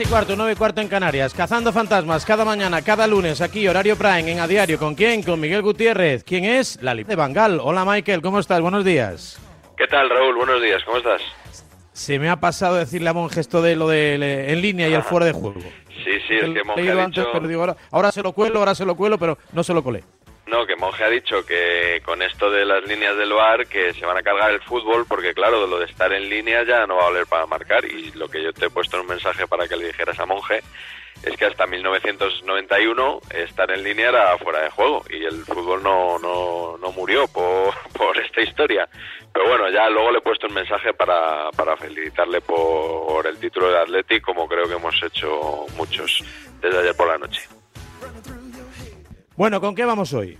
10 y cuarto, 9 y cuarto en Canarias. Cazando fantasmas cada mañana, cada lunes, aquí, horario Prime, en A Diario. ¿Con quién? Con Miguel Gutiérrez. ¿Quién es? La de Bangal. Hola, Michael. ¿Cómo estás? Buenos días. ¿Qué tal, Raúl? Buenos días. ¿Cómo estás? Se me ha pasado decirle a Monge esto de lo de le- en línea y el fuera de juego. Sí, sí, es que Monge ha antes, dicho... pero digo, ahora, ahora se lo cuelo, ahora se lo cuelo, pero no se lo colé. No, que Monge ha dicho que con esto de las líneas del VAR que se van a cargar el fútbol porque, claro, lo de estar en línea ya no va a valer para marcar. Y lo que yo te he puesto en un mensaje para que le dijeras a Monge es que hasta 1991 estar en línea era fuera de juego y el fútbol no, no, no murió por, por esta historia. Pero bueno, ya luego le he puesto un mensaje para, para felicitarle por el título de Athletic, como creo que hemos hecho muchos desde ayer por la noche. Bueno, ¿con qué vamos hoy?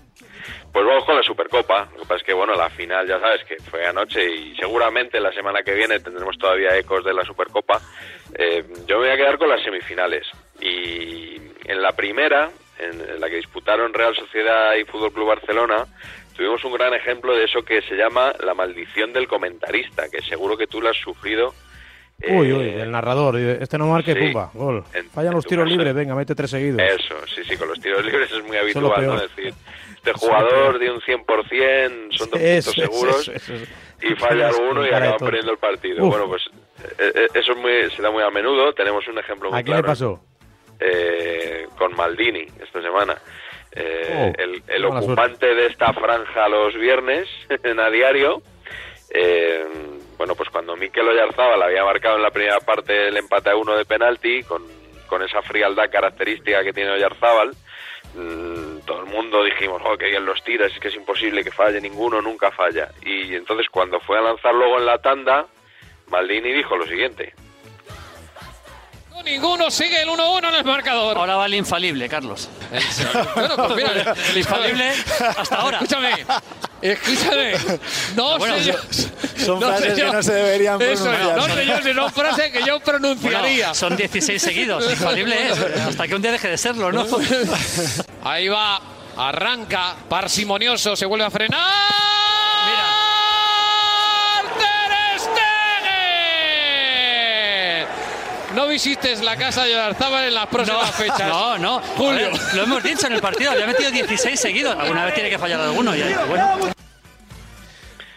Pues vamos con la Supercopa. Lo que pasa es que, bueno, la final ya sabes que fue anoche y seguramente la semana que viene tendremos todavía ecos de la Supercopa. Eh, yo me voy a quedar con las semifinales. Y en la primera, en la que disputaron Real Sociedad y Fútbol Club Barcelona, tuvimos un gran ejemplo de eso que se llama la maldición del comentarista, que seguro que tú lo has sufrido. Eh, Uy, uy, el narrador. Este no marque, sí. pumba, gol. En- Fallan en los tiros libres, venga, mete tres seguidos. Eso, sí, sí, con los tiros libres es muy es habitual, ¿no? peor. decir, este es jugador de un 100% son dos Eso, puntos seguros eso, eso. y falla alguno y tonto. perdiendo el partido. Uf. Bueno, pues eh, eh, eso es muy, se da muy a menudo. Tenemos un ejemplo muy ¿A quién le claro pasó? eh, con Maldini esta semana. Eh, Oh, el ocupante de esta franja los viernes en a diario. eh, bueno, pues cuando Mikel Oyarzábal había marcado en la primera parte el empate a uno de penalti, con, con esa frialdad característica que tiene Oyarzábal, mm, todo el mundo dijimos, oh, que bien los tiras, es que es imposible que falle ninguno, nunca falla. Y entonces cuando fue a lanzar luego en la tanda, Maldini dijo lo siguiente. Ninguno sigue el 1-1 en el marcador. Ahora va el infalible, Carlos. Bueno, pues mira, El infalible hasta ahora. Escúchame, escúchame. No Bueno, sé yo. son frases que no se deberían Eso, pronunciar. no sé yo si son frases que yo Bueno, pronunciaría. son 16 seguidos. Infalible es. Hasta que un día deje de serlo, ¿no? Ahí va, arranca, parsimonioso, se vuelve a frenar. No visites la casa de Oyarzábal en las próximas fechas. no, no. Julio. Ver, lo hemos dicho en el partido. Había metido 16 seguidos. Alguna vez tiene que fallar alguno. Y ahí, bueno,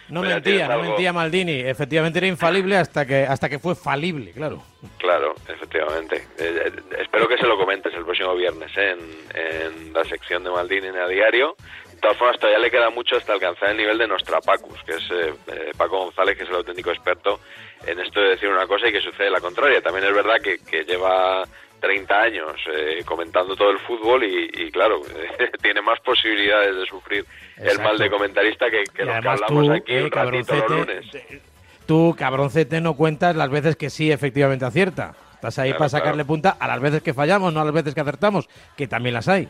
No Pues ya mentía, no mentía Maldini. Efectivamente era infalible hasta que, hasta que fue falible, claro. Claro, efectivamente. Eh, eh, espero que se lo comentes el próximo viernes ¿eh? en, en la sección de Maldini en a diario. De todas formas, todavía le queda mucho hasta alcanzar el nivel de Nostrapacus, que es eh, eh, Paco González, que es el auténtico experto en esto de decir una cosa y que sucede la contraria. También es verdad que, que lleva 30 años eh, comentando todo el fútbol y, y, claro, tiene más posibilidades de sufrir el mal de comentarista que, que los que hablamos tú, aquí eh, un ratito los lunes. Tú, cabroncete, no cuentas las veces que sí efectivamente acierta. Estás ahí Claro, para sacarle claro. punta a las veces que fallamos, no a las veces que acertamos, que también las hay.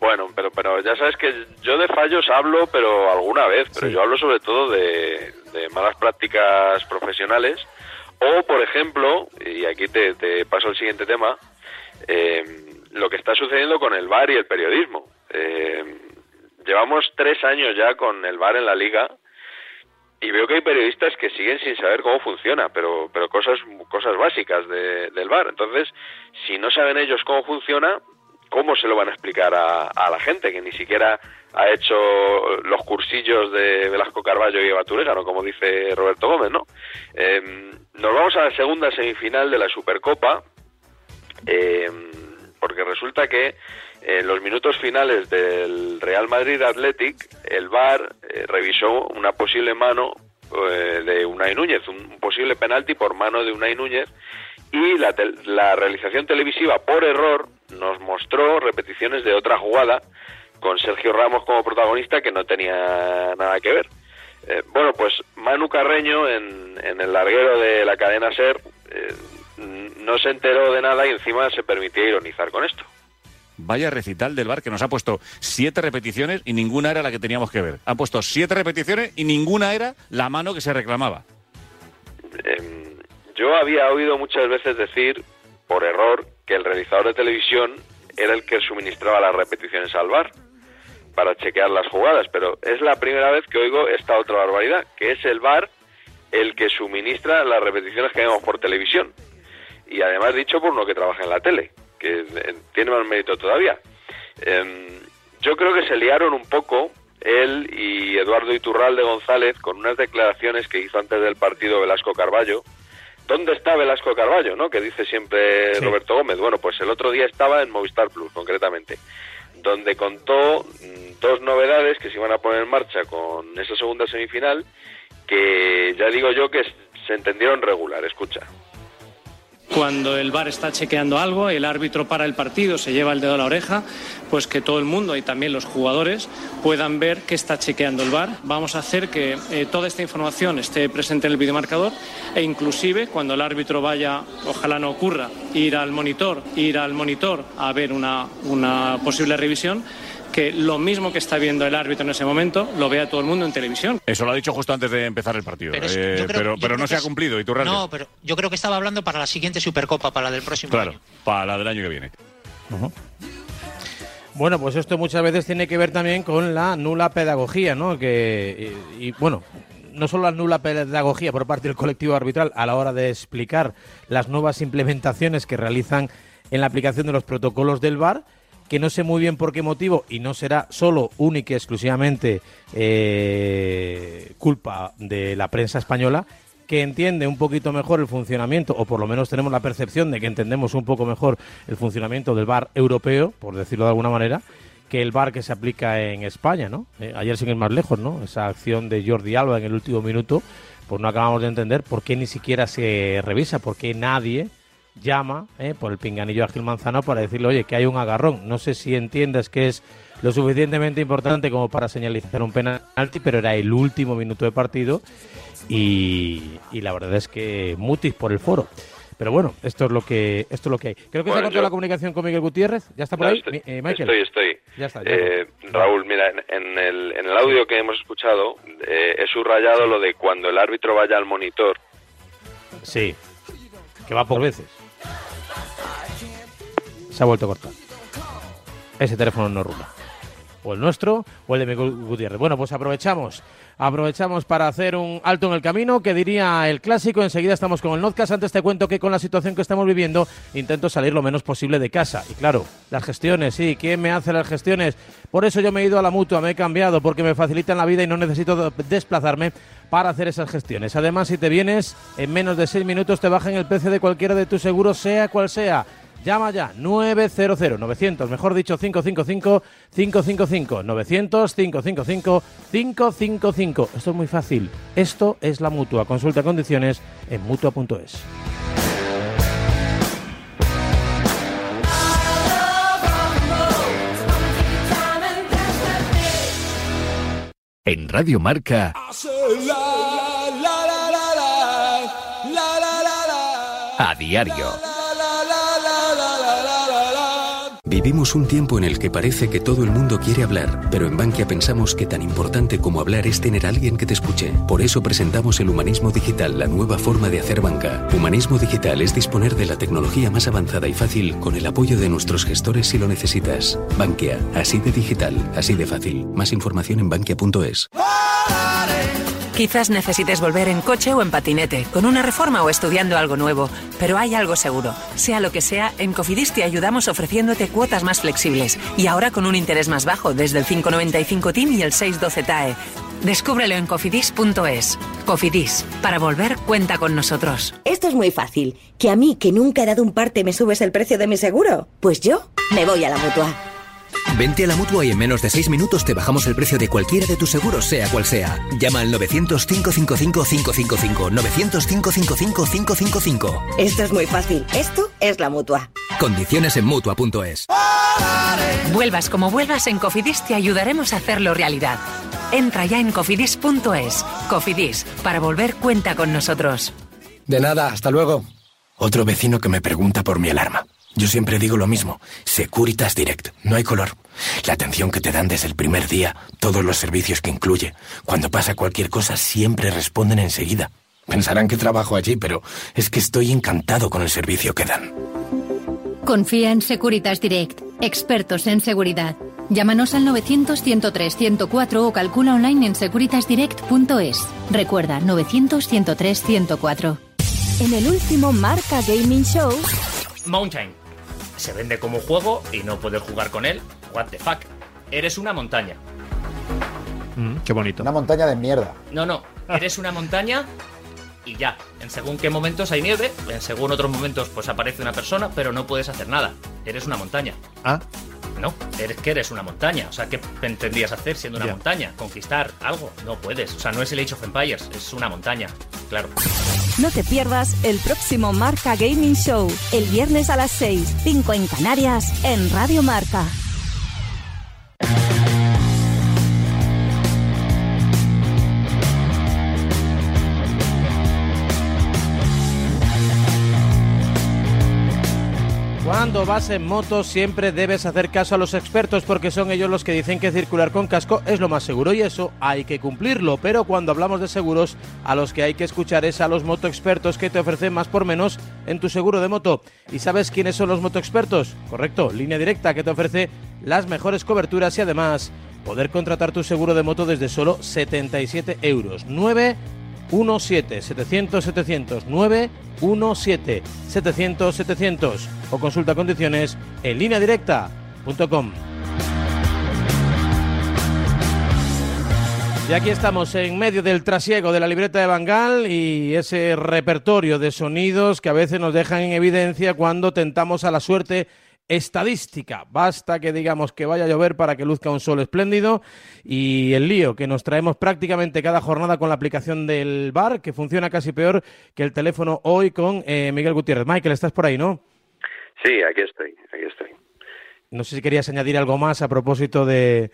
Bueno, pero pero ya sabes que yo de fallos hablo, pero alguna vez, pero Sí. yo hablo sobre todo de, de malas prácticas profesionales o, por ejemplo, y aquí te, te paso el siguiente tema, eh, lo que está sucediendo con el VAR y el periodismo. Eh, llevamos tres años ya con el VAR en la liga y veo que hay periodistas que siguen sin saber cómo funciona, pero pero cosas cosas básicas de- del VAR. Entonces, si no saben ellos cómo funciona, ¿cómo se lo van a explicar a, a la gente que ni siquiera ha hecho los cursillos de Velasco Carballo y Eva Turégano, como dice Roberto Gómez, ¿no? Eh, nos vamos a la segunda semifinal de la Supercopa, eh, porque resulta que en los minutos finales del Real Madrid Athletic, el VAR eh, revisó una posible mano eh, de Unai Núñez, un, posible penalti por mano de Unai Núñez, y la, tel- la realización televisiva, por error, nos mostró repeticiones de otra jugada con Sergio Ramos como protagonista que no tenía nada que ver. Eh, bueno, pues Manu Carreño en, en el larguero de la cadena SER eh, no se enteró de nada y encima se permitía ironizar con esto. Vaya recital del bar que nos ha puesto siete repeticiones y ninguna era la que teníamos que ver. Han puesto siete repeticiones y ninguna era la mano que se reclamaba. Eh, yo había oído muchas veces decir, por error, que el realizador de televisión era el que suministraba las repeticiones al bar para chequear las jugadas, pero es la primera vez que oigo esta otra barbaridad, que es el bar el que suministra las repeticiones que vemos por televisión. y además dicho por uno que trabaja en la tele, que eh, tiene más mérito todavía. Em, yo creo que se liaron un poco él y Eduardo Iturralde González con unas declaraciones que hizo antes del partido Velasco Carballo. ¿Dónde está Velasco Carballo, no? Que dice siempre Roberto Gómez. Bueno, pues el otro día estaba en Movistar Plus, concretamente, donde contó mm, dos novedades que se iban a poner en marcha con esa segunda semifinal, que ya digo yo que se entendieron regular. Escucha. Cuando el VAR está chequeando algo, el árbitro para el partido, se lleva el dedo a la oreja, pues que todo el mundo y también los jugadores puedan ver que está chequeando el VAR. Vamos a hacer que eh, toda esta información esté presente en el videomarcador e inclusive cuando el árbitro vaya, ojalá no ocurra, ir al monitor, ir al monitor a ver una, una posible revisión, que lo mismo que está viendo el árbitro en ese momento lo vea todo el mundo en televisión. Eso lo ha dicho justo antes de empezar el partido. Pero es- eh, creo- pero no se ha cumplido. Iturralde. No, pero yo creo que estaba hablando para la siguiente Supercopa, para la del próximo Claro, año. para la del año que viene. Bueno, pues esto muchas veces tiene que ver también con la nula pedagogía, ¿no? Que, y, y, bueno, no solo la nula pedagogía por parte del colectivo arbitral a la hora de explicar las nuevas implementaciones que realizan en la aplicación de los protocolos del VAR, que no sé muy bien por qué motivo y no será solo, única y exclusivamente eh, culpa de la prensa española, que entiende un poquito mejor el funcionamiento, o por lo menos tenemos la percepción de que entendemos un poco mejor el funcionamiento del VAR europeo, por decirlo de alguna manera, que el VAR que se aplica en España, ¿no? Eh, ayer sin ir más lejos, ¿no? Esa acción de Jordi Alba en el último minuto, pues no acabamos de entender por qué ni siquiera se revisa, por qué nadie llama eh, por el pinganillo a Gil Manzano para decirle, oye, que hay un agarrón. No sé si entiendes que es lo suficientemente importante como para señalizar un penalti, pero era el último minuto de partido y, y la verdad es que mutis por el foro. Pero bueno, esto es lo que esto es lo que hay. Creo que se ha cortado yo- la comunicación con Miguel Gutiérrez. ¿Ya está por No, ahí? estoy, eh, Michael. estoy, estoy. Ya está, ya Eh, Raúl, mira, en, en el, en el audio que hemos escuchado eh, he subrayado lo de cuando el árbitro vaya al monitor. Sí, que va por veces. Se ha vuelto a cortar. Ese teléfono no rula. O el nuestro o el de Miguel Gutiérrez. Bueno, pues aprovechamos. Aprovechamos para hacer un alto en el camino, que diría el clásico. Enseguida estamos con el Notcast. Antes te cuento que con la situación que estamos viviendo intento salir lo menos posible de casa. Y claro, las gestiones, sí. ¿Quién me hace las gestiones? Por eso yo me he ido a la mutua, me he cambiado, porque me facilitan la vida y no necesito de- desplazarme para hacer esas gestiones. Además, si te vienes, en menos de seis minutos te bajan el precio de cualquiera de tus seguros, sea cual sea. Llama ya 900 900, mejor dicho 555 555 900 555 555. Esto es muy fácil. Esto es la Mutua. Consulta condiciones en mutua.es. En Radio Marca, a diario. Vivimos un tiempo en el que parece que todo el mundo quiere hablar, pero en Bankia pensamos que tan importante como hablar es tener a alguien que te escuche. Por eso presentamos el Humanismo Digital, la nueva forma de hacer banca. Humanismo Digital es disponer de la tecnología más avanzada y fácil con el apoyo de nuestros gestores si lo necesitas. Bankia, así de digital, así de fácil. Más información en bankia.es. Quizás necesites volver en coche o en patinete, con una reforma o estudiando algo nuevo, pero hay algo seguro. Sea lo que sea, en Cofidis te ayudamos ofreciéndote cuotas más flexibles y ahora con un interés más bajo desde el 595 TIN y el 612 TAE. Descúbrelo en cofidis.es. Cofidis, para volver cuenta con nosotros. Esto es muy fácil. ¿Que a mí, que nunca he dado un parte, me subes el precio de mi seguro? Pues yo me voy a la mutua. Vente a la mutua y en menos de 6 minutos te bajamos el precio de cualquiera de tus seguros, sea cual sea. Llama al 900-555-555. 900-555-555. Esto es muy fácil. Esto es la mutua. Condiciones en mutua.es. Vuelvas como vuelvas, en Cofidis te ayudaremos a hacerlo realidad. Entra ya en cofidis.es. Cofidis, para volver cuenta con nosotros. De nada, hasta luego. Otro vecino que me pregunta por mi alarma. Yo siempre digo lo mismo. Securitas Direct. No hay color. La atención que te dan desde el primer día, todos los servicios que incluye. Cuando pasa cualquier cosa, siempre responden enseguida. Pensarán que trabajo allí, pero es que estoy encantado con el servicio que dan. Confía en Securitas Direct, expertos en seguridad. Llámanos al 900-103-104 o calcula online en securitasdirect.es. Recuerda, 900-103-104. En el último Marca Gaming Show, Mountain. Se vende como juego y no puedes jugar con él. What the fuck. Eres una montaña. Mm, qué bonito. Una montaña de mierda. No, no. Eres una montaña y ya. En según qué momentos hay nieve, en según otros momentos pues aparece una persona, pero no puedes hacer nada. Eres una montaña. Ah. No, eres que eres una montaña. O sea, ¿qué pretendías hacer siendo una montaña? ¿Conquistar algo? No puedes. O sea, no es el Age of Empires, es una montaña. Claro. no te pierdas el próximo Marca Gaming Show, el viernes a las 6, 5 en Canarias, en Radio Marca. Cuando vas en moto siempre debes hacer caso a los expertos porque son ellos los que dicen que circular con casco es lo más seguro y eso hay que cumplirlo. Pero cuando hablamos de seguros, a los que hay que escuchar es a los motoexpertos que te ofrecen más por menos en tu seguro de moto. ¿Y sabes quiénes son los motoexpertos? Correcto, línea directa que te ofrece las mejores coberturas y además poder contratar tu seguro de moto desde solo 77 euros. 9 17 700 700 917 700 700 o consulta condiciones en línea directa.com. Y aquí estamos en medio del trasiego de la libreta de Bangal y ese repertorio de sonidos que a veces nos dejan en evidencia cuando tentamos a la suerte estadística. Basta que digamos que vaya a llover para que luzca un sol espléndido y el lío que nos traemos prácticamente cada jornada con la aplicación del bar, que funciona casi peor que el teléfono hoy con eh, Miguel Gutiérrez. Michael, estás por ahí, ¿no? Sí, aquí estoy, aquí estoy. No sé si querías añadir algo más a propósito de,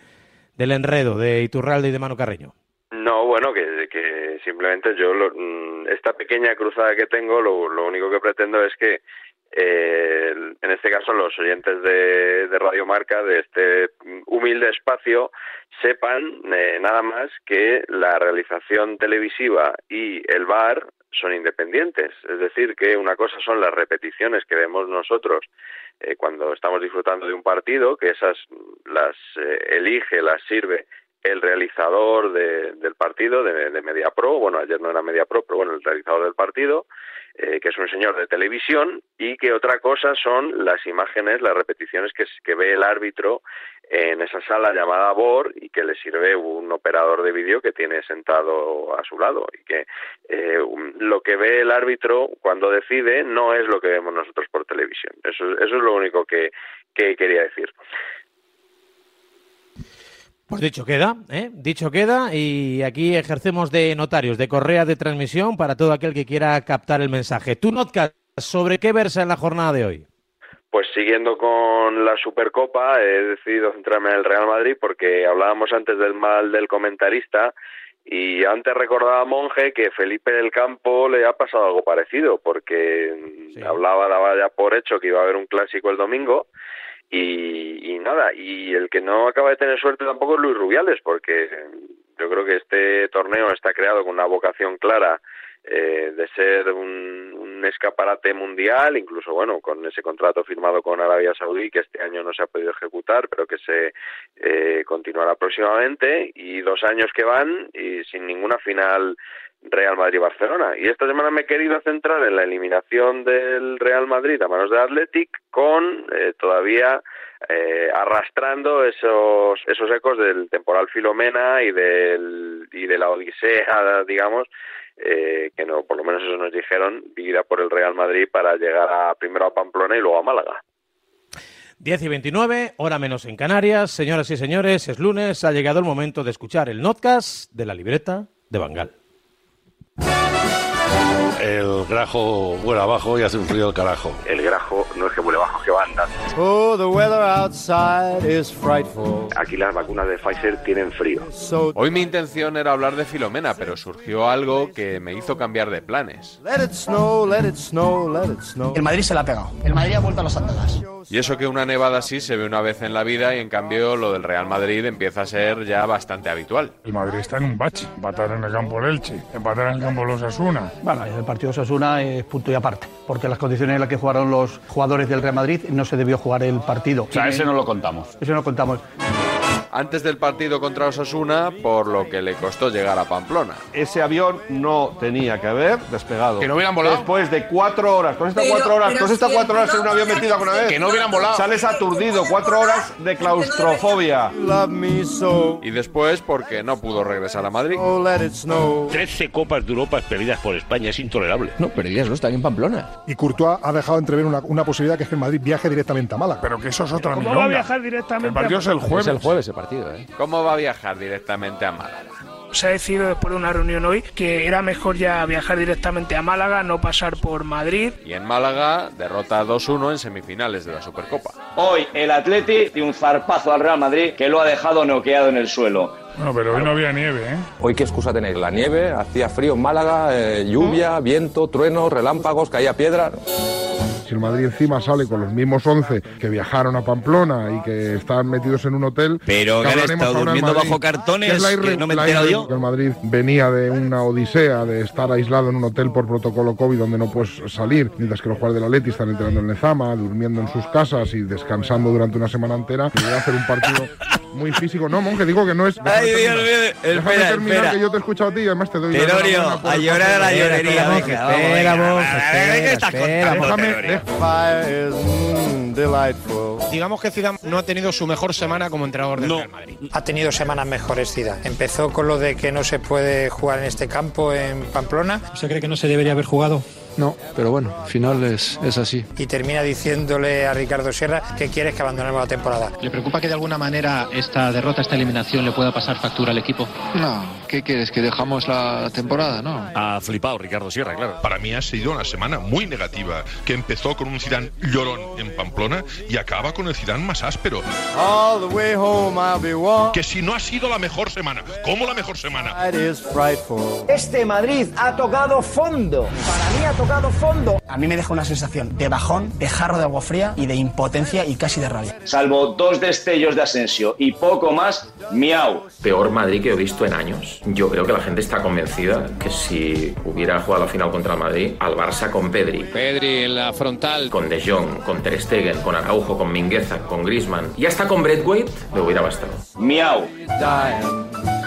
del enredo de Iturralde y de Manu Carreño. No, bueno, que, que simplemente yo, lo- mm, esta pequeña cruzada que tengo, lo, lo único que pretendo es que, eh, en este caso, los oyentes de, de Radio Marca, de este humilde espacio, sepan eh, nada más que la realización televisiva y el bar son independientes. Es decir, que una cosa son las repeticiones que vemos nosotros eh, cuando estamos disfrutando de un partido, que esas las eh, elige, las sirve el realizador de- del partido de, de MediaPro, bueno, ayer no era MediaPro, pero bueno, el realizador del partido, eh, que es un señor de televisión, y que otra cosa son las imágenes, las repeticiones que, ve el árbitro en esa sala llamada BOR y que le sirve un operador de vídeo que tiene sentado a su lado y que eh, lo que ve el árbitro cuando decide no es lo que vemos nosotros por televisión. Eso, eso es lo único que quería decir. Pues dicho queda, ¿eh? Dicho queda y aquí ejercemos de notarios, de correa de transmisión para todo aquel que quiera captar el mensaje. Tu notcast, ¿sobre qué versa en la jornada de hoy? Pues siguiendo con la Supercopa, he decidido centrarme en el Real Madrid porque hablábamos antes del mal del comentarista y antes recordaba Monje que Felipe del Campo le ha pasado algo parecido porque hablaba, daba ya por hecho que iba a haber un clásico el domingo y, y nada, y el que no acaba de tener suerte tampoco es Luis Rubiales porque yo creo que este torneo está creado con una vocación clara eh, de ser un, escaparate mundial, incluso bueno, con ese contrato firmado con Arabia Saudí que este año no se ha podido ejecutar, pero que se eh, continuará próximamente, y dos años que van y sin ninguna final Real Madrid-Barcelona. Y esta semana me he querido centrar en la eliminación del Real Madrid a manos de Athletic con eh, todavía eh, arrastrando esos esos ecos del temporal Filomena y del y de la odisea, digamos, eh, que no, por lo menos eso nos dijeron, vivida por el Real Madrid para llegar a primero a Pamplona y luego a Málaga. 10 y 29, hora menos en Canarias. Señoras y señores, es lunes, ha llegado el momento de escuchar el notcast de la libreta de Bangal. Thank you. El grajo vuela abajo y hace un frío del carajo. El grajo no es que vuele abajo, que va andando. Oh, the weather outside is frightful. Aquí las vacunas de Pfizer tienen frío. Hoy mi intención era hablar de Filomena, pero surgió algo que me hizo cambiar de planes. Let it snow, let it snow, let it snow. El Madrid se la ha pegado. El Madrid ha vuelto a los andadas. Y eso que una nevada así se ve una vez en la vida y en cambio lo del Real Madrid empieza a ser ya bastante habitual. El Madrid está en un bache. Empatar en el campo el Elche, empatar en el campo los Asuna. Bueno, el partido de Osasuna es punto y aparte, porque las condiciones en las que jugaron los jugadores del Real Madrid no se debió jugar el partido. O sea, ese no lo contamos. Eso no lo contamos. Antes del partido contra Osasuna por lo que le costó llegar a Pamplona. Ese avión no tenía que haber despegado. Que no hubieran volado. Después de cuatro horas, con estas cuatro horas, con estas cuatro horas en un avión metido alguna vez. Que no hubieran volado. Sales aturdido, cuatro horas de claustrofobia. Y después porque no pudo regresar a Madrid. 13 Copas de Europa perdidas por España, es intolerable. No, perdidas no, están en Pamplona. Y Courtois ha dejado entrever una, una posibilidad que es que el Madrid viaje directamente a Málaga. Pero que eso es otra ¿Cómo milonga. va a viajar directamente El partido es el jueves. Es el jueves el partido, ¿eh? ¿Cómo va a viajar directamente a Málaga? Se ha decidido después de una reunión hoy que era mejor ya viajar directamente a Málaga, no pasar por Madrid. Y en Málaga, derrota 2-1 en semifinales de la Supercopa. Hoy el Atleti de un zarpazo al Real Madrid que lo ha dejado noqueado en el suelo. Bueno, pero hoy no había nieve, ¿eh? Hoy qué excusa tenéis, la nieve, hacía frío en Málaga, eh, lluvia, viento, truenos, relámpagos, caía piedra. Si el Madrid encima sale con los mismos 11 que viajaron a Pamplona y que están metidos en un hotel. Pero que han estado durmiendo Madrid, bajo cartones, es la que irre- no me he la enterado irre- yo. que El Madrid venía de una odisea de estar aislado en un hotel por protocolo COVID donde no puedes salir, mientras que los jugadores del Atleti están entrenando en Lezama, durmiendo en sus casas y descansando durante una semana entera. Y voy a hacer un partido muy físico. No, monje, digo que no es. Ay, Dios mío, espera, espera. que yo te he escuchado a ti y además te doy por a llorar a la llorería, Espera, venga, espera, vamos, espera, venga, monje, a ver, ¿qué espera, estás espera, contando, déjame-? Digamos que Zidane no ha tenido su mejor semana como entrenador del Real Madrid. Ha tenido semanas mejores Zidane. Empezó con lo de que no se puede jugar en este campo en Pamplona. ¿Usted cree que no se debería haber jugado? No, pero bueno, al final es, es así. Y termina diciéndole a Ricardo Sierra que quieres que abandonemos la temporada. ¿Le preocupa que de alguna manera esta derrota, esta eliminación le pueda pasar factura al equipo? No, ¿qué quieres? ¿Que dejamos la temporada? No. Ha flipado Ricardo Sierra, claro. Para mí ha sido una semana muy negativa, que empezó con un Zidane llorón en Pamplona y acaba con el Zidane más áspero. All the way home I'll be. Que si no ha sido la mejor semana, ¿cómo la mejor semana? It is frightful. Este Madrid ha tocado fondo. Para mí ha tocado fondo. A mí me deja una sensación de bajón, de jarro de agua fría y de impotencia y casi de rabia. Salvo dos destellos de Asensio y poco más, miau. Peor Madrid que he visto en años. Yo creo que la gente está convencida que si hubiera jugado la final contra el Madrid, al Barça con Pedri, Pedri en la frontal. con De Jong, con Ter Stegen, con Araujo, con Mingueza, con Griezmann y hasta con Braithwaite, le hubiera bastado. Miau.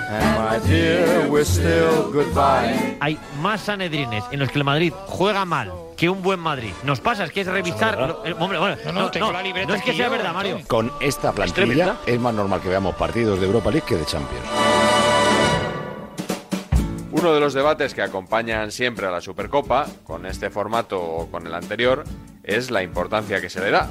And my dear, we're still goodbye. Hay más sanedrines en los que el Madrid juega mal que un buen Madrid. Nos pasa, es que es revisar. lo- eh, hombre, bueno, No, no, tengo la libreta no es que sea yo, verdad, Mario. Con esta plantilla es más normal que veamos partidos de Europa League que de Champions. Uno de los debates que acompañan siempre a la Supercopa, con este formato o con el anterior, es la importancia que se le da.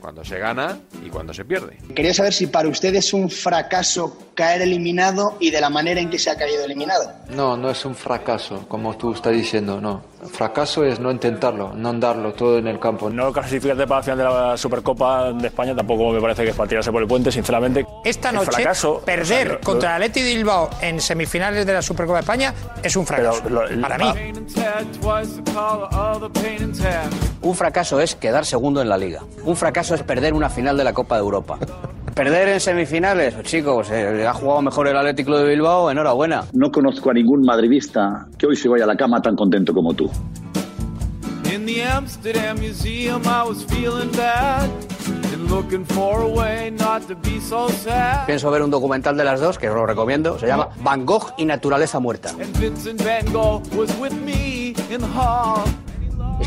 Cuando se gana y cuando se pierde. Quería saber si para usted es un fracaso caer eliminado y de la manera en que se ha caído eliminado. No, no es un fracaso, como tú estás diciendo, no. Fracaso es no intentarlo, no darlo todo en el campo. No clasificarte para la final de la Supercopa de España tampoco me parece que es para tirarse por el puente, sinceramente. Esta noche, fracaso, perder o sea, lo- contra lo- el Atleti de Bilbao en semifinales de la Supercopa de España es un fracaso. Pero lo- para mí. Un fracaso es quedar segundo en la liga. Un fracaso es perder una final de la Copa de Europa. Perder en semifinales, pues, chicos, eh, ha jugado mejor el Atlético de Bilbao, enhorabuena. No conozco a ningún madridista que hoy se vaya a la cama tan contento como tú. In the Amsterdam Museum, I was feeling bad and looking for a way not to be so sad. Pienso ver un documental de las dos, que os lo recomiendo, se llama Van Gogh y Naturaleza Muerta. And Vincent Van Gogh was with me in the hall.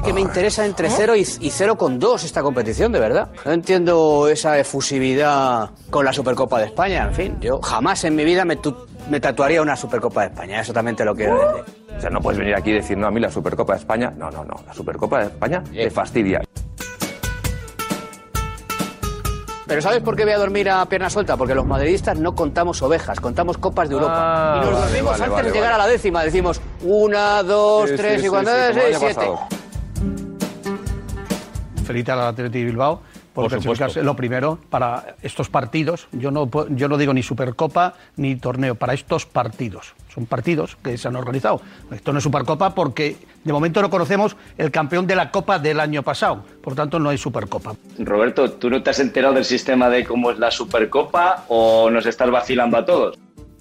Que me interesa entre 0 y, y 0,2 esta competición, de verdad. No entiendo esa efusividad con la Supercopa de España. En fin, yo jamás en mi vida me, tu- me tatuaría una Supercopa de España. Eso también te lo quiero decir. O sea, no puedes venir aquí y decir, no, a mí la Supercopa de España. No, no, no. La Supercopa de España te fastidia. Pero ¿sabes por qué voy a dormir a pierna suelta? Porque los madridistas no contamos ovejas, contamos copas de Europa. Ah, y nos dormimos vale, antes vale, de llegar a la décima. Decimos una, dos, Sí, tres sí, y cuando sí, siete. Felicitar al Atleti de Bilbao por, Por. Lo primero, para estos partidos, yo no, yo no digo ni Supercopa ni torneo, para estos partidos. Son partidos que se han organizado. Esto no es Supercopa porque de momento no conocemos el campeón de la Copa del año pasado. Por tanto, no hay Supercopa. Roberto, ¿tú no te has enterado del sistema de cómo es la Supercopa o nos estás vacilando a todos?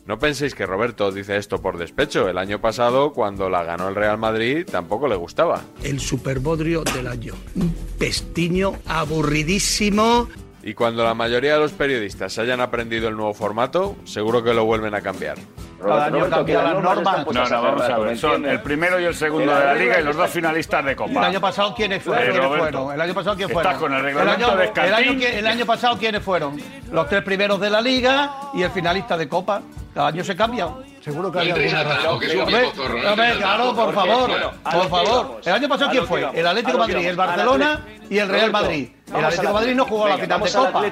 No penséis que Roberto dice esto por despecho. El año pasado, cuando la ganó el Real Madrid, tampoco le gustaba. El superbodrio del año. Un pestiño aburridísimo. Y cuando la mayoría de los periodistas hayan aprendido el nuevo formato, seguro que lo vuelven a cambiar. Cada año cambian las normas. No, no, vamos a ver. Son el primero y el segundo de la liga y los dos finalistas de ¿Y el Copa. año pasado quiénes fueron? ¿Quiénes? El año pasado quién estás fueron? con el el reglamento año, de el, Escartín. año el año pasado quiénes fueron? Los tres primeros de la liga y el finalista de Copa. Cada año se cambia. Seguro que hay No entréis alguna a a claro, por favor, a por favor. El año pasado a quién fue? El a Atlético de Madrid, el Barcelona y el Real Madrid. El Atlético de Madrid no jugó la Atleti. final de Copa.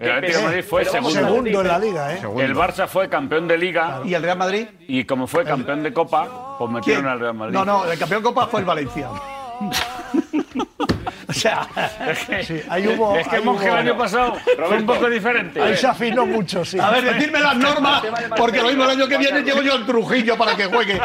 El Atlético de Madrid fue segundo. Segundo en la liga, ¿eh? El Barça fue campeón de liga. ¿Y el Real Madrid? Y como fue campeón de Copa, pues metieron al Real Madrid. No, no, el campeón Copa fue el Valencia. o sea, Sí, ahí hubo- es que Monje el hubo- año pasado fue un poco diferente. ahí se afinó mucho, sí. A ver, decirme las normas, porque lo mismo el año que viene llego yo al Trujillo para que juegue.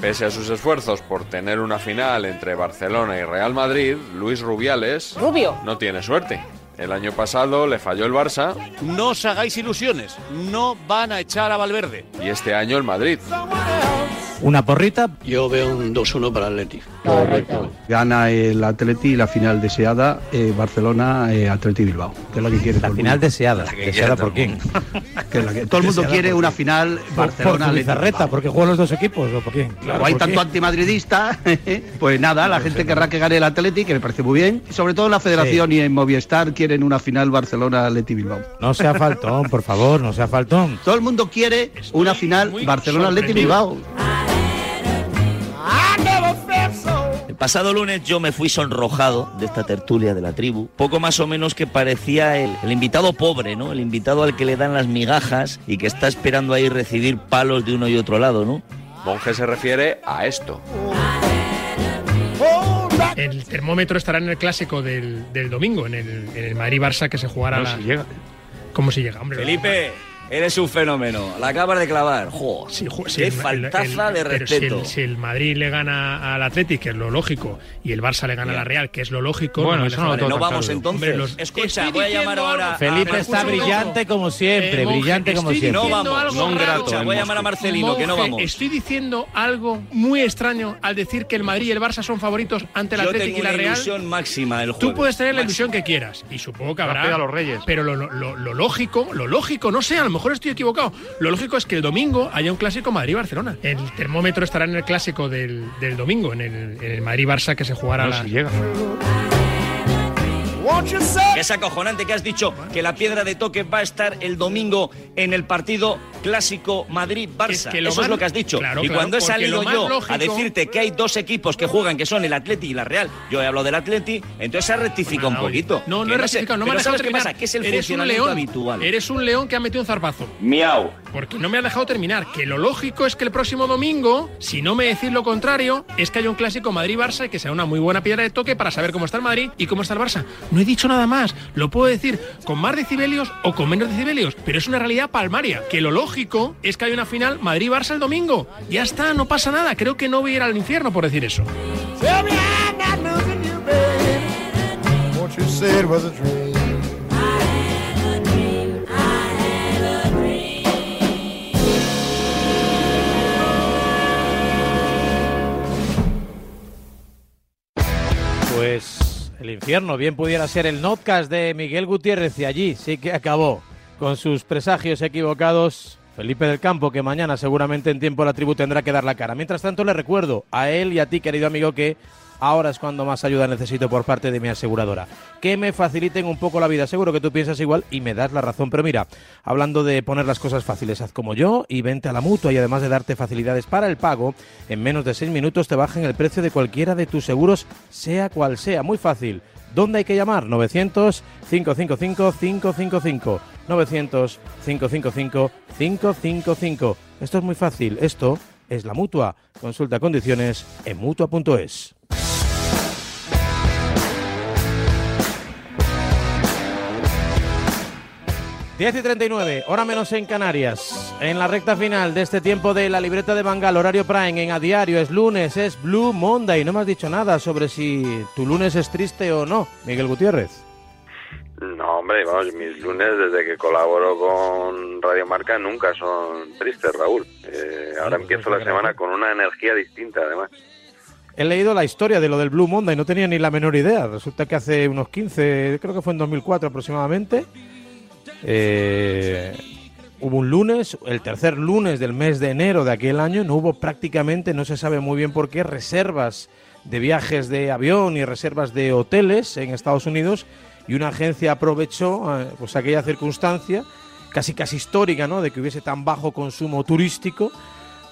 Pese a sus esfuerzos por tener una final entre Barcelona y Real Madrid, Luis Rubiales Rubio. no tiene suerte. El año pasado le falló el Barça No os hagáis ilusiones, no van a echar a Valverde. y este año el Madrid. ¿Una porrita? Yo veo un 2-1 para el Atleti. Gana el Atleti la final deseada, eh, Barcelona, eh, Atleti Bilbao, que es la que quiere el mundo. deseada. ¿Deseada por quién? Que es la que- todo el mundo Deseada quiere por una quién. final Por, Barcelona por Zubizarreta, porque juegan los dos equipos, ¿o por quién? Como hay tanto antimadridista, pues nada, la gente querrá que gane el Atleti, que me parece muy bien. Sobre todo en la Federación y en Movistar quieren una final Barcelona-Atleti Bilbao. No sea faltón, por favor, no sea faltón. Todo el mundo quiere una final Barcelona-Atleti Bilbao. Pasado lunes yo me fui sonrojado de esta tertulia de la tribu, poco más o menos que parecía el, el invitado pobre, ¿no? El invitado al que le dan las migajas y que está esperando ahí recibir palos de uno y otro lado, ¿no? Monje se refiere a esto. El termómetro estará en el clásico del, del domingo, en el, en el Madrid-Barça que se jugará. No, la... si llega. ¿Cómo si llega, hombre? Felipe, eres un fenómeno. La acabas de clavar. Jo, Sí, ju- sí, qué el- el- faltaza el- de pero si el- respeto. Si el, Madrid le gana al Athletic, que es lo lógico, y el Barça le gana a la Real, que es lo lógico. Bueno, me eso no No vamos claro. entonces. Hombre, los- Escucha, voy a llamar ahora a- Felipe Pero está escucha brillante como siempre, Eh, Monje, brillante como estoy siempre. No diciendo vamos, algo no raro. grato. Voy a llamar a Marcelino, que no Monje, vamos. Estoy diciendo algo muy extraño al decir que el Madrid y el Barça son favoritos ante el tengo y la Real. ilusión máxima el Tú puedes tener la ilusión que quieras y supongo que habrá. pide a los Reyes. Pero lo, lógico, lo lógico, no sé, a lo mejor estoy equivocado. Lo lógico es que el domingo haya un clásico Madrid-Barcelona. El termómetro estará en el clásico del, del domingo, en el, en el Madrid-Barça que se jugará. No, la- si llega. Es acojonante que has dicho que la piedra de toque va a estar el domingo en el partido clásico Madrid-Barça. Es que lo Eso más- es lo que has dicho. Claro, y claro, cuando he salido yo lógico- a decirte que hay dos equipos que juegan, que son el Atleti y la Real, yo he hablado del Atleti, entonces se ha rectificado un poquito. No, no he rectificado, no me has dejado ¿sabes qué terminar. pasa? Que es el Eres un funcionamiento león. habitual. Eres un león que ha metido un zarpazo. Miau. Porque no me has dejado terminar. Que lo lógico es que el próximo domingo, si no me decís lo contrario, es que haya un clásico Madrid-Barça y que sea una muy buena piedra de toque para saber cómo está el Madrid y cómo está el Barça. No he dicho nada más. Lo puedo decir con más decibelios o con menos decibelios, pero es una realidad palmaria. Que lo lógico es que haya una final Madrid-Barça el domingo. Ya está, no pasa nada. Creo que no voy a ir al infierno por decir eso. Pues el infierno bien pudiera ser el notcast de Miguel Gutiérrez y allí sí que acabó con sus presagios equivocados. Felipe del Campo, que mañana seguramente en tiempo la tribu tendrá que dar la cara. Mientras tanto, le recuerdo a él y a ti, querido amigo, que ahora es cuando más ayuda necesito por parte de mi aseguradora. Que me faciliten un poco la vida. Seguro que tú piensas igual y me das la razón. Pero mira, hablando de poner las cosas fáciles, haz como yo y vente a la mutua. Y además de darte facilidades para el pago, en menos de seis minutos te bajan el precio de cualquiera de tus seguros, sea cual sea. Muy fácil. ¿Dónde hay que llamar? 900-555-555. 900-555-555. Esto es muy fácil. Esto es la mutua. Consulta condiciones en mutua.es. Diez y 39, hora menos en Canarias. En la recta final de este tiempo de la libreta de Bangal, horario Prime, en a diario, es lunes, es Blue Monday. No me has dicho nada sobre si tu lunes es triste o no, Miguel Gutiérrez. No, hombre, vamos, mis lunes desde que colaboro con Radio Marca nunca son tristes, Raúl. Eh, ahora empiezo la semana con una energía distinta, además. he leído la historia de lo del Blue Monday, no tenía ni la menor idea. Resulta que hace unos 15, creo que fue en 2004 aproximadamente, eh, hubo un lunes, el tercer lunes del mes de enero de aquel año, no hubo prácticamente, no se sabe muy bien por qué, reservas de viajes de avión y reservas de hoteles en Estados Unidos y una agencia aprovechó eh, pues aquella circunstancia casi casi histórica, ¿no? De que hubiese tan bajo consumo turístico,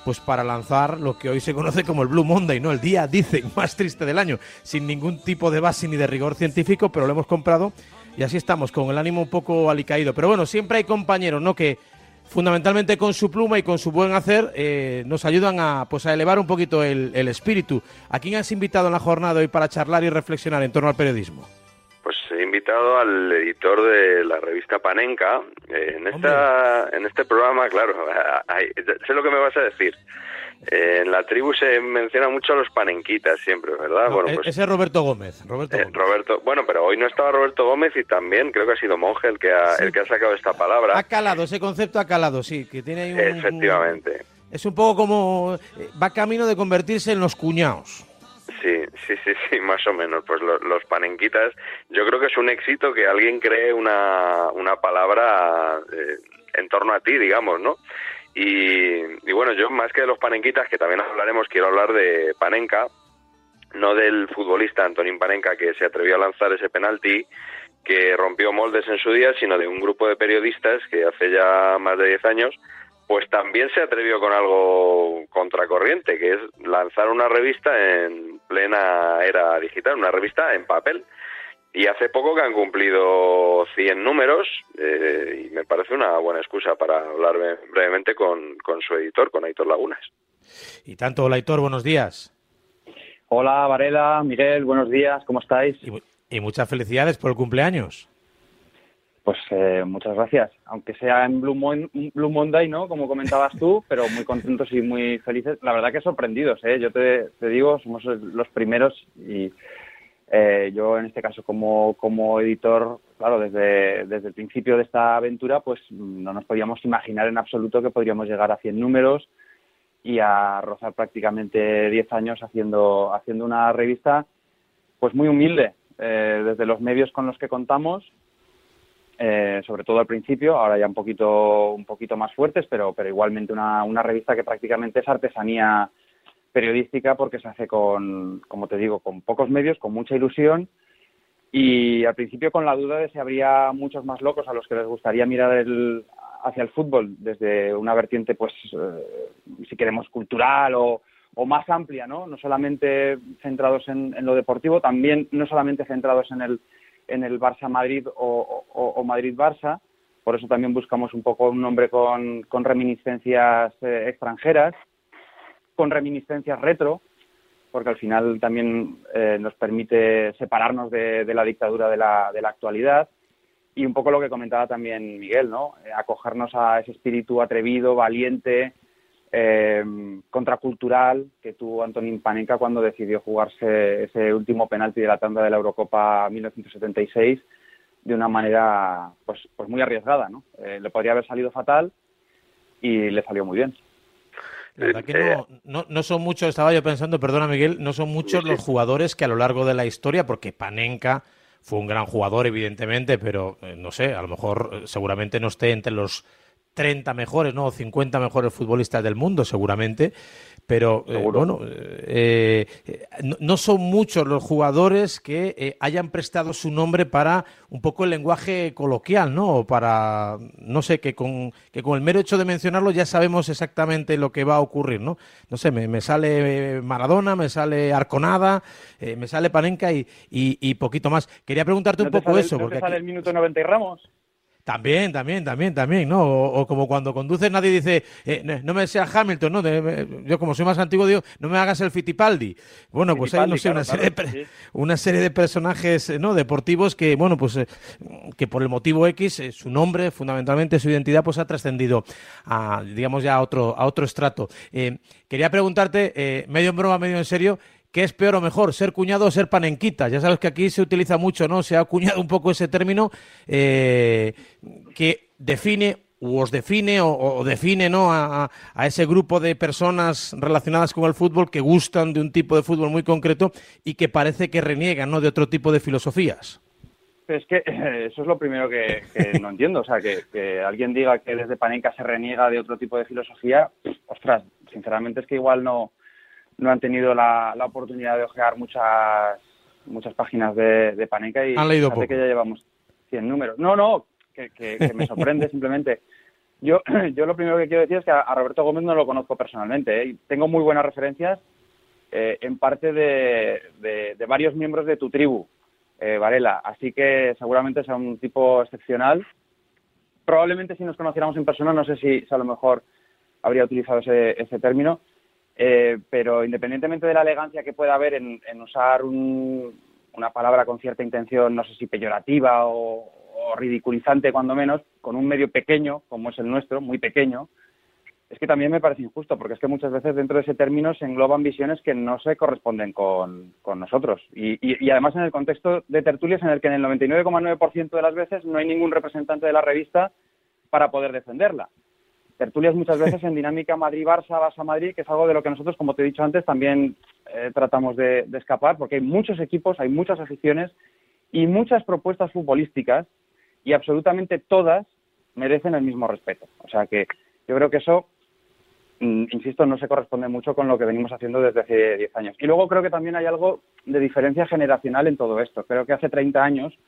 pues para lanzar lo que hoy se conoce como el Blue Monday, ¿no? El día, dicen, más triste del año, sin ningún tipo de base ni de rigor científico, pero lo hemos comprado y así estamos, con el ánimo un poco alicaído. Pero bueno, siempre hay compañeros, ¿no? Que fundamentalmente con su pluma y con su buen hacer eh, nos ayudan a, pues, a elevar un poquito el, el espíritu. ¿A quién has invitado en la jornada hoy para charlar y reflexionar en torno al periodismo? Pues he invitado al editor de la revista Panenka. Eh, en, esta, en este programa, claro, hay- sé lo que me vas a decir. Eh, en la tribu se menciona mucho a los panenquitas siempre, ¿verdad? No, bueno, e- pues Ese es Roberto Gómez. Roberto eh, Gómez. Roberto, bueno, pero hoy no estaba Roberto Gómez y también creo que ha sido Monge el que ha, el que ha sacado esta palabra. Ha calado, ese concepto ha calado, sí, que tiene ahí un- Efectivamente. Es un poco como... eh, va camino de convertirse en los cuñados. Sí, sí, sí, sí, más o menos. Pues lo- los panenquitas, yo creo que es un éxito que alguien cree una, una palabra eh, en torno a ti, digamos, ¿no? Y, y bueno, yo más que de los panenquitas, que también hablaremos, quiero hablar de Panenka, no del futbolista Antonín Panenka que se atrevió a lanzar ese penalti que rompió moldes en su día, sino de un grupo de periodistas que hace ya más de 10 años pues también se atrevió con algo contracorriente, que es lanzar una revista en plena era digital, una revista en papel. Y hace poco que han cumplido 100 números eh, y me parece una buena excusa para hablar bre- brevemente con, con su editor, con Aitor Lagunas. Y tanto, Laitor, buenos días. Hola, Varela, Miguel, buenos días, ¿cómo estáis? Y muchas felicidades por el cumpleaños. Pues eh, muchas gracias, aunque sea en Blue, Mon- Blue Monday, ¿no? Como comentabas tú, pero muy contentos y muy felices. La verdad que sorprendidos, ¿eh? Yo te, te digo, somos los primeros y eh, yo en este caso como, como editor, claro, desde, desde el principio de esta aventura, pues no nos podíamos imaginar en absoluto que podríamos llegar a 100 números y a rozar prácticamente 10 años haciendo, haciendo una revista pues muy humilde, eh, desde los medios con los que contamos, eh, sobre todo al principio, ahora ya un poquito, un poquito más fuertes, pero, pero igualmente una, una revista que prácticamente es artesanía periodística porque se hace con, como te digo, con pocos medios, con mucha ilusión y al principio con la duda de si habría muchos más locos a los que les gustaría mirar el, hacia el fútbol desde una vertiente, pues, eh, si queremos, cultural o, o más amplia, ¿no? No solamente centrados en, lo deportivo, también no solamente centrados en el, en el Barça-Madrid o, Madrid-Barça. Por eso también buscamos un poco un nombre con, con reminiscencias eh, extranjeras, con reminiscencias retro, porque al final también eh, nos permite separarnos de, la dictadura de la, de la actualidad. Y un poco lo que comentaba también Miguel, ¿no? Eh, acogernos a ese espíritu atrevido, valiente, eh, contracultural que tuvo Antonín Panenka cuando decidió jugarse ese último penalti de la tanda de la Eurocopa 1976 de una manera pues, pues muy arriesgada, ¿no? Eh, le podría haber salido fatal y le salió muy bien. La verdad que no, no, son muchos, estaba yo pensando, perdona Miguel, no son muchos los jugadores que a lo largo de la historia, porque Panenka fue un gran jugador, evidentemente, pero eh, no sé, a lo mejor eh, seguramente no esté entre los 30 mejores, ¿no? O 50 mejores futbolistas del mundo, seguramente. Pero eh, bueno, eh, eh, no, no son muchos los jugadores que eh, hayan prestado su nombre para un poco el lenguaje coloquial, ¿no? O para, no sé, que con, que con el mero hecho de mencionarlo ya sabemos exactamente lo que va a ocurrir, ¿no? No sé, me, me sale Maradona, me sale Arconada, me sale Panenka y, y, y poquito más. Quería preguntarte ¿No un te poco sale- eso, ¿no te porque sale aquí- el minuto 90 y Ramos? También, también, también, también, ¿no? O, o como cuando conduces nadie dice, eh, no, no me sea Hamilton, ¿no? De- me- yo como soy más antiguo digo, no me hagas el Fittipaldi. Bueno, pues hay, no sé, una, serie claro, de, sí. una serie de personajes, eh, ¿no? Deportivos que, bueno, pues eh, que por el motivo X, eh, su nombre, fundamentalmente su identidad, pues ha trascendido a, digamos, ya a otro, a otro estrato. Eh, quería preguntarte, eh, medio en broma, medio en serio, ¿Qué es peor o mejor, ser cuñado o ser panenquita? Ya sabes que aquí se utiliza mucho, ¿no? Se ha acuñado un poco ese término eh, que define u os define o, o define ¿no? a, a- ese grupo de personas relacionadas con el fútbol que gustan de un tipo de fútbol muy concreto y que parece que reniegan ¿no? de otro tipo de filosofías. Es que eh, eso es lo primero que, que no entiendo. O sea, que, que alguien diga que desde Panenka se reniega de otro tipo de filosofía, ostras, sinceramente es que igual no, no han tenido la, la oportunidad de ojear muchas muchas páginas de, de Panenka y Han leído poco. que ya llevamos 100 números. No, no, que, que- que me sorprende simplemente. Yo, yo lo primero que quiero decir es que a, a Roberto Gómez no lo conozco personalmente. ¿eh? Y Tengo muy buenas referencias eh, en parte de, de- de varios miembros de tu tribu, eh, Varela. Así que seguramente sea un tipo excepcional. Probablemente si nos conociéramos en persona, no sé si, si a lo mejor habría utilizado ese, ese término, eh, pero independientemente de la elegancia que pueda haber en, usar un- una palabra con cierta intención, no sé si peyorativa o, ridiculizante cuando menos, con un medio pequeño, como es el nuestro, muy pequeño, es que también me parece injusto, porque es que muchas veces dentro de ese término se engloban visiones que no se corresponden con, con nosotros. Y, y- y además en el contexto de tertulias en el que en el 99,9% de las veces no hay ningún representante de la revista para poder defenderla. Tertulias muchas veces en dinámica Madrid-Barça, Barça-Madrid, que es algo de lo que nosotros, como te he dicho antes, también eh, tratamos de, escapar, porque hay muchos equipos, hay muchas aficiones y muchas propuestas futbolísticas y absolutamente todas merecen el mismo respeto. O sea que yo creo que eso, mm, insisto, no se corresponde mucho con lo que venimos haciendo desde hace 10 años. Y luego creo que también hay algo de diferencia generacional en todo esto. Creo que hace 30 años,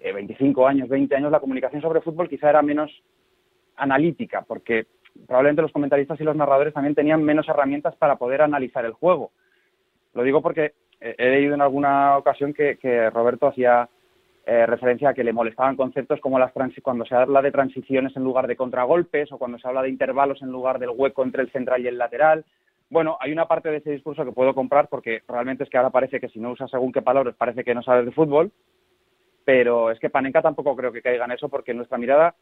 eh, 25 años, 20 años, la comunicación sobre fútbol quizá era menos analítica, porque probablemente los comentaristas y los narradores también tenían menos herramientas para poder analizar el juego. Lo digo porque eh, he leído en alguna ocasión que, Roberto hacía eh, referencia a que le molestaban conceptos como las cuando se habla de transiciones en lugar de contragolpes o cuando se habla de intervalos en lugar del hueco entre el central y el lateral. Bueno, hay una parte de ese discurso que puedo comprar porque realmente es que ahora parece que si no usas según qué palabras parece que no sabes de fútbol, pero es que Panenka tampoco creo que caiga en eso porque nuestra mirada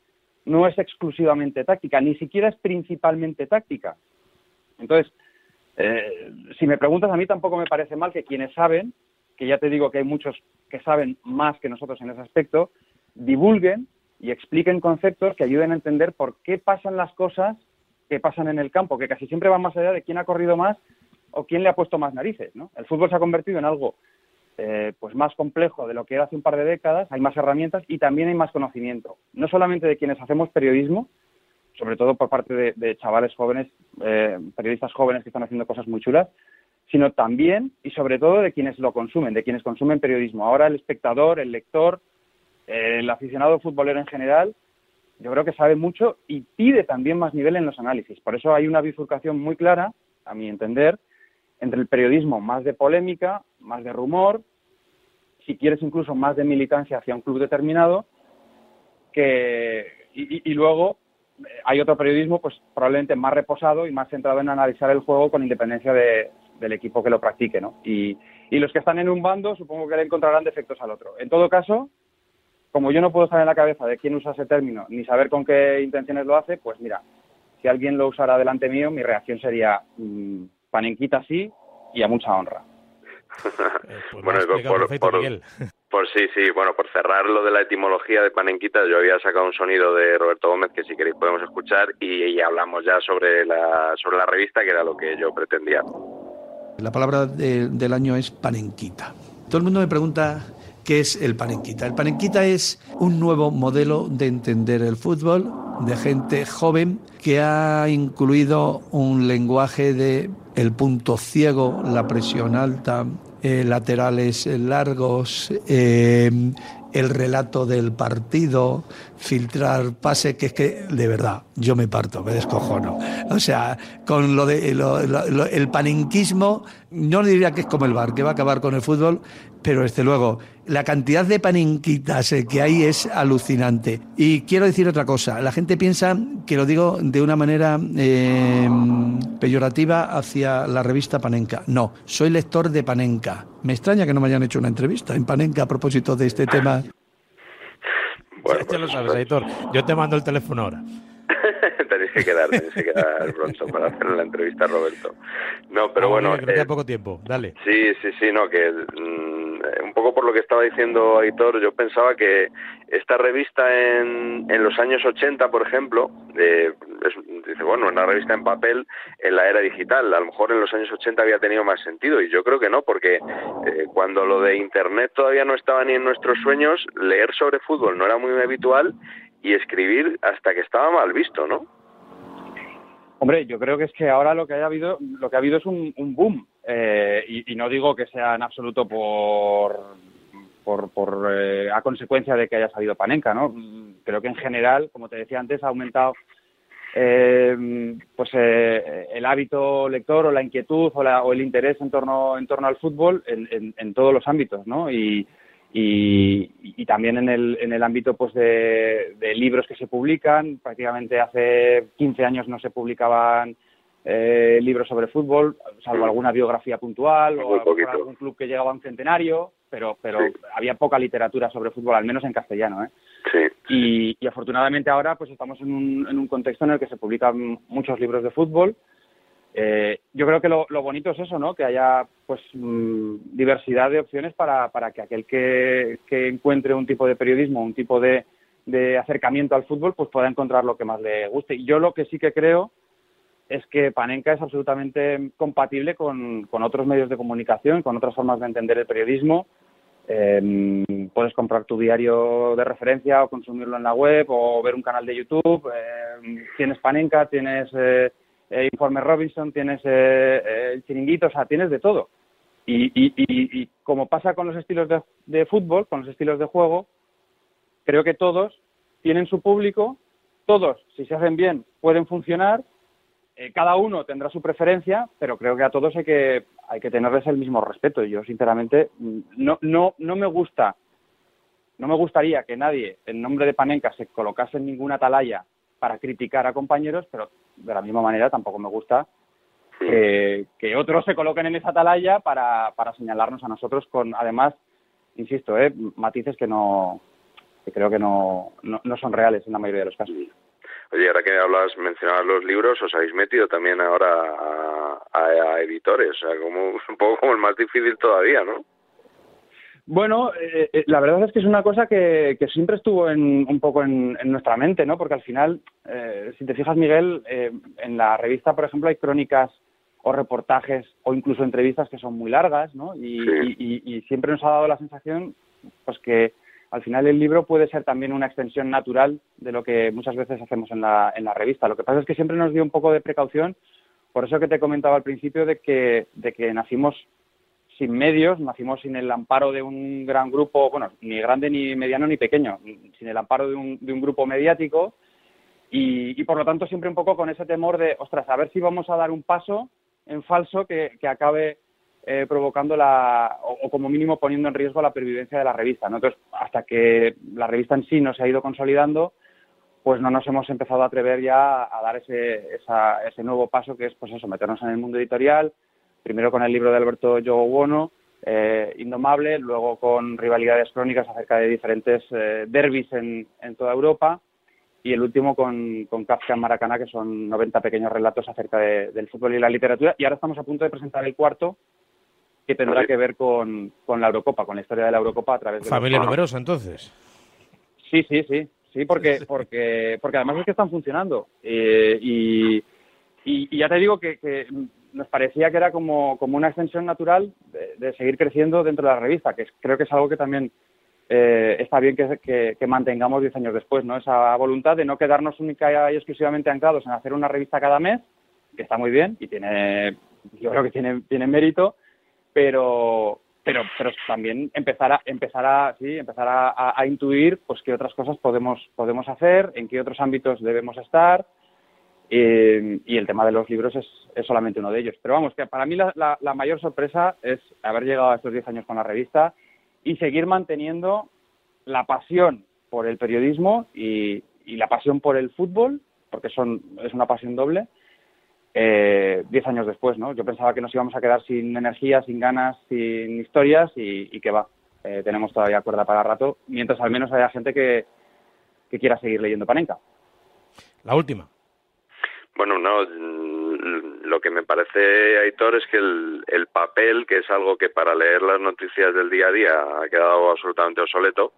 no es exclusivamente táctica, ni siquiera es principalmente táctica. Entonces, eh, si me preguntas a mí tampoco me parece mal que quienes saben, que ya te digo que hay muchos que saben más que nosotros en ese aspecto, divulguen y expliquen conceptos que ayuden a entender por qué pasan las cosas que pasan en el campo, que casi siempre van más allá de quién ha corrido más o quién le ha puesto más narices. ¿no? El fútbol se ha convertido en algo eh, pues más complejo de lo que era hace un par de décadas, hay más herramientas y también hay más conocimiento, no solamente de quienes hacemos periodismo, sobre todo por parte de, chavales jóvenes, eh, periodistas jóvenes que están haciendo cosas muy chulas, sino también y sobre todo de quienes lo consumen, de quienes consumen periodismo. Ahora el espectador, el lector, eh, el aficionado futbolero en general, yo creo que sabe mucho y pide también más nivel en los análisis. Por eso hay una bifurcación muy clara, a mi entender, entre el periodismo más de polémica, más de rumor, si quieres incluso más de militancia hacia un club determinado, que y, luego eh, hay otro periodismo pues probablemente más reposado y más centrado en analizar el juego con independencia de- del equipo que lo practique, ¿no? Y, y los que están en un bando supongo que le encontrarán defectos al otro. En todo caso, como yo no puedo estar en la cabeza de quién usa ese término ni saber con qué intenciones lo hace, pues mira, si alguien lo usara delante mío, mi reacción sería mm, panenquita sí y a mucha honra. bueno, y por, por, por- por sí, sí, bueno, por cerrar lo de la etimología de panenquita, yo había sacado un sonido de Roberto Gómez que si queréis podemos escuchar y, y hablamos ya sobre la, sobre la revista, que era lo que yo pretendía. La palabra de- del año es panenquita. Todo el mundo me pregunta qué es el panenquita. El panenquita es un nuevo modelo de entender el fútbol de gente joven que ha incluido un lenguaje de el punto ciego, la presión alta, eh, laterales largos, eh, el relato del partido, filtrar pase, que es que de verdad yo me parto, me descojono. O sea, con lo de lo- lo- el panenquismo, no diría que es como el bar, que va a acabar con el fútbol, pero desde luego la cantidad de panenquitas eh, que hay es alucinante. Y quiero decir otra cosa, la gente piensa que lo digo de una manera eh, peyorativa hacia la revista Panenka. No, soy lector de Panenka. Me extraña que no me hayan hecho una entrevista en Panenka a propósito de este tema. Ya, ya lo sabes, Aitor. Yo te mando el teléfono ahora. tenéis que quedar, tenéis que quedar pronto para hacer la entrevista a Roberto. No, pero Ah, bueno, mira, que eh, queda poco tiempo. Dale. Sí, sí, sí, no, que mm, un poco poco por lo que estaba diciendo Aitor, yo pensaba que esta revista en, en los años 80, por ejemplo, eh, es- dice, bueno, una revista en papel en la era digital, a lo mejor en los años 80 había tenido más sentido y yo creo que no, porque eh, cuando lo de Internet todavía no estaba ni en nuestros sueños, leer sobre fútbol no era muy habitual y escribir hasta que estaba mal visto, ¿no? Hombre, yo creo que es que ahora lo que ha habido, lo que ha habido es un, un boom. Eh, y, no digo que sea en absoluto por, por, por, eh, a consecuencia de que haya salido Panenka, ¿no? Creo que en general, como te decía antes, ha aumentado eh, pues eh, el hábito lector o la inquietud o, la- o el interés en torno en torno al fútbol en, en- en todos los ámbitos, ¿no? Y, y, y también en el, en el ámbito pues de, de libros que se publican. Prácticamente hace 15 años no se publicaban eh, libros sobre fútbol, salvo alguna biografía puntual o Muy algún club que llegaba a un centenario, pero, pero había poca literatura sobre fútbol, al menos en castellano. ¿eh? Y, y afortunadamente ahora pues estamos en un, en un contexto en el que se publican muchos libros de fútbol. Eh, yo creo que lo, lo bonito es eso, ¿no? Que haya pues mm, diversidad de opciones para, para que aquel que, encuentre un tipo de periodismo, un tipo de, de acercamiento al fútbol, pues pueda encontrar lo que más le guste. Y yo lo que sí que creo es que Panenka es absolutamente compatible con, con otros medios de comunicación, con otras formas de entender el periodismo. Eh, puedes comprar tu diario de referencia o consumirlo en la web o ver un canal de YouTube. Eh, tienes Panenka, tienes eh, Informe Robinson, tienes eh, eh, el chiringuito, o sea, tienes de todo. Y, y, como pasa con los estilos de, de fútbol, con los estilos de juego, creo que todos tienen su público, todos, si se hacen bien, pueden funcionar eh, cada uno tendrá su preferencia, pero creo que a todos hay que, hay que tenerles el mismo respeto. Y yo, sinceramente, mm, no, no, no me gusta, no me gustaría que nadie, en nombre de Panenka, se colocase en ninguna atalaya para criticar a compañeros, pero de la misma manera tampoco me gusta que, que otros se coloquen en esa atalaya para, para señalarnos a nosotros con, además, insisto, eh, matices que no que creo que no, no, no son reales en la mayoría de los casos. Oye, ahora que hablas, mencionabas los libros, os habéis metido también ahora a, a- a editores, o sea, como un poco como el más difícil todavía, ¿no? Bueno, eh, eh, la verdad es que es una cosa que, que siempre estuvo en, un poco en, en nuestra mente, ¿no? Porque al final, eh, si te fijas, Miguel, eh, en la revista, por ejemplo, hay crónicas o reportajes o incluso entrevistas que son muy largas, ¿no? Y, y- y- y siempre nos ha dado la sensación, pues que al final el libro puede ser también una extensión natural de lo que muchas veces hacemos en la, en la revista. Lo que pasa es que siempre nos dio un poco de precaución, por eso que te comentaba al principio de que, de que nacimos sin medios, nacimos sin el amparo de un gran grupo, bueno, ni grande, ni mediano, ni pequeño, sin el amparo de un, de un grupo mediático y, y por lo tanto siempre un poco con ese temor de, ostras, a ver si vamos a dar un paso en falso que, que acabe eh, provocando la, o, como mínimo poniendo en riesgo la pervivencia de la revista. Entonces, hasta que la revista en sí no se ha ido consolidando, pues no nos hemos empezado a atrever ya a dar ese, ese nuevo paso que es, pues eso, meternos en el mundo editorial, primero con el libro de Alberto Yogo Buono, eh, Indomable, luego con rivalidades crónicas acerca de diferentes eh, derbis en, en toda Europa y el último con, con Kafka en Maracaná, que son 90 pequeños relatos acerca de- del fútbol y la literatura. Y ahora estamos a punto de presentar el cuarto, que tendrá que ver con, con la Eurocopa, con la historia de la Eurocopa a través de... los- Familia numerosa, entonces. Sí, sí, sí, sí, porque, porque, porque además es que están funcionando. Eh, y, y, y ya te digo que, que nos parecía que era como, como una extensión natural de, de seguir creciendo dentro de la revista, que es- creo que es algo que también eh, está bien que, mantengamos 10 años después, ¿no? Esa voluntad de no quedarnos única y exclusivamente anclados en hacer una revista cada mes, que está muy bien y tiene, yo creo que tiene, tiene mérito, pero pero pero también empezar a empezar a sí empezar a- a intuir pues qué otras cosas podemos podemos hacer en qué otros ámbitos debemos estar eh, y el tema de los libros es, solamente uno de ellos pero vamos que para mí la, mayor sorpresa es haber llegado a estos 10 años con la revista y seguir manteniendo la pasión por el periodismo y, la pasión por el fútbol porque son es una pasión doble eh, diez años después, ¿no? Yo pensaba que nos íbamos a quedar sin energía, sin ganas, sin historias y, y que va. Eh, tenemos todavía cuerda para rato, mientras al menos haya gente que, que quiera seguir leyendo Panenka. La última. Bueno, no, mm, lo que me parece, Aitor, es que el, el papel, que es algo que para leer las noticias del día a día ha quedado absolutamente obsoleto,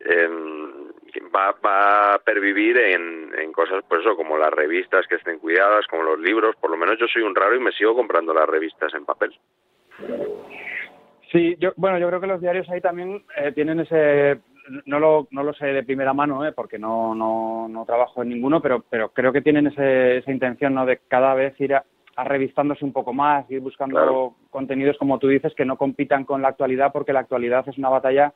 em, va, va a pervivir en, cosas, pues eso, como las revistas que estén cuidadas, como los libros. Por lo menos yo soy un raro y me sigo comprando las revistas en papel. Sí, yo, bueno, yo creo que los diarios ahí también eh, tienen ese, no lo, no lo sé de primera mano, eh, porque no, no, no trabajo en ninguno, pero, pero creo que tienen ese, esa intención ¿no? de cada vez ir a, a revistándose un poco más, ir buscando Claro. contenidos, como tú dices, que no compitan con la actualidad, porque la actualidad es una batalla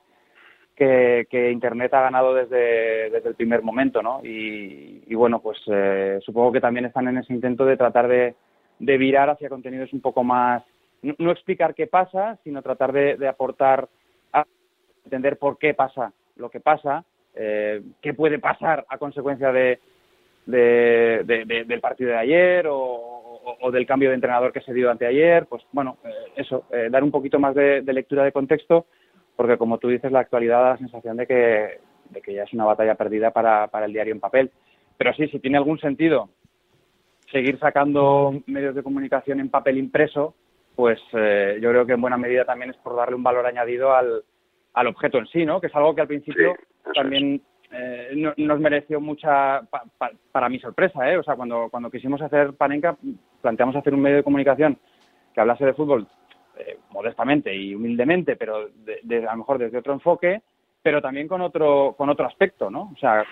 que, que Internet ha ganado desde, desde el primer momento, ¿no? Y, y bueno, pues eh, supongo que también están en ese intento de tratar de, de virar hacia contenidos un poco más, no, no explicar qué pasa, sino tratar de, de aportar a entender por qué pasa lo que pasa, eh, qué puede pasar a consecuencia de, de- de- de- del partido de ayer o, del cambio de entrenador que se dio anteayer, pues bueno, eh, eso, eh, dar un poquito más de, de lectura de contexto, porque como tú dices, la actualidad da la sensación de que, de que ya es una batalla perdida para, para el diario en papel. Pero sí, si tiene algún sentido seguir sacando medios de comunicación en papel impreso, pues eh, yo creo que en buena medida también es por darle un valor añadido al, al objeto en sí, ¿no? Que es algo que al principio también eh, no- nos mereció mucha, pa- pa- para mi sorpresa, ¿eh? O sea, cuando, cuando quisimos hacer Panenka, planteamos hacer un medio de comunicación que hablase de fútbol eh, modestamente y humildemente, pero de, de- a lo mejor desde otro enfoque, pero también con otro, con otro aspecto, ¿no? O sea,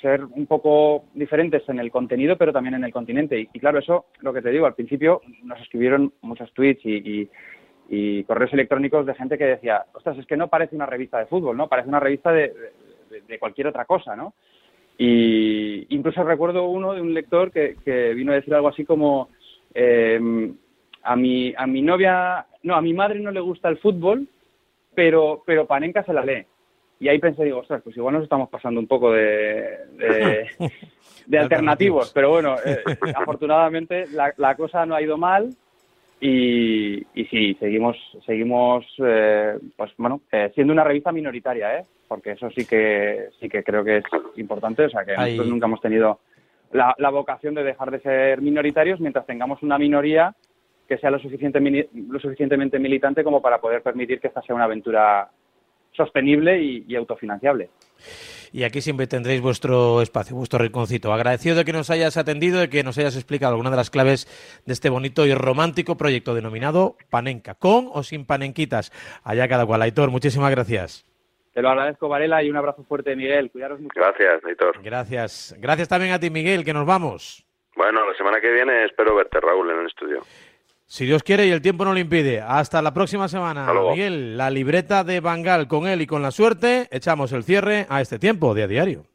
ser un poco diferentes en el contenido, pero también en el continente. Y, y claro, eso, lo que te digo, al principio nos escribieron muchos tweets y, y- y correos electrónicos de gente que decía, ostras, es que no parece una revista de fútbol, ¿no? Parece una revista de, de- de cualquier otra cosa, ¿no? Y incluso recuerdo uno de un lector que, que vino a decir algo así como, eh, a mi, a mi novia, no, a mi madre no le gusta el fútbol, pero, pero Panenka se la lee. Y ahí pensé, digo, ostras, pues igual nos estamos pasando un poco de, de, de alternativos. Pero bueno, eh, afortunadamente la, la cosa no ha ido mal y, y sí, seguimos, seguimos eh, pues bueno, eh, siendo una revista minoritaria, ¿eh? Porque eso sí que, sí que creo que es importante. O sea, que Ahí- nosotros nunca hemos tenido la, la vocación de dejar de ser minoritarios mientras tengamos una minoría que sea lo, suficiente, lo suficientemente militante como para poder permitir que esta sea una aventura sostenible y, y autofinanciable. Y aquí siempre tendréis vuestro espacio, vuestro rinconcito. Agradecido de que nos hayas atendido, de que nos hayas explicado alguna de las claves de este bonito y romántico proyecto denominado Panenka, con o sin panenquitas. Allá cada cual. Aitor, muchísimas gracias. Te lo agradezco, Varela, y un abrazo fuerte, Miguel. Cuidaros mucho. Gracias, Aitor. Gracias. Gracias también a ti, Miguel, que nos vamos. Bueno, la semana que viene espero verte, Raúl, en el estudio. Si Dios quiere y el tiempo no lo impide. Hasta la próxima semana. Miguel, la libreta de Bangal con él y con la suerte, echamos el cierre a este tiempo de a diario.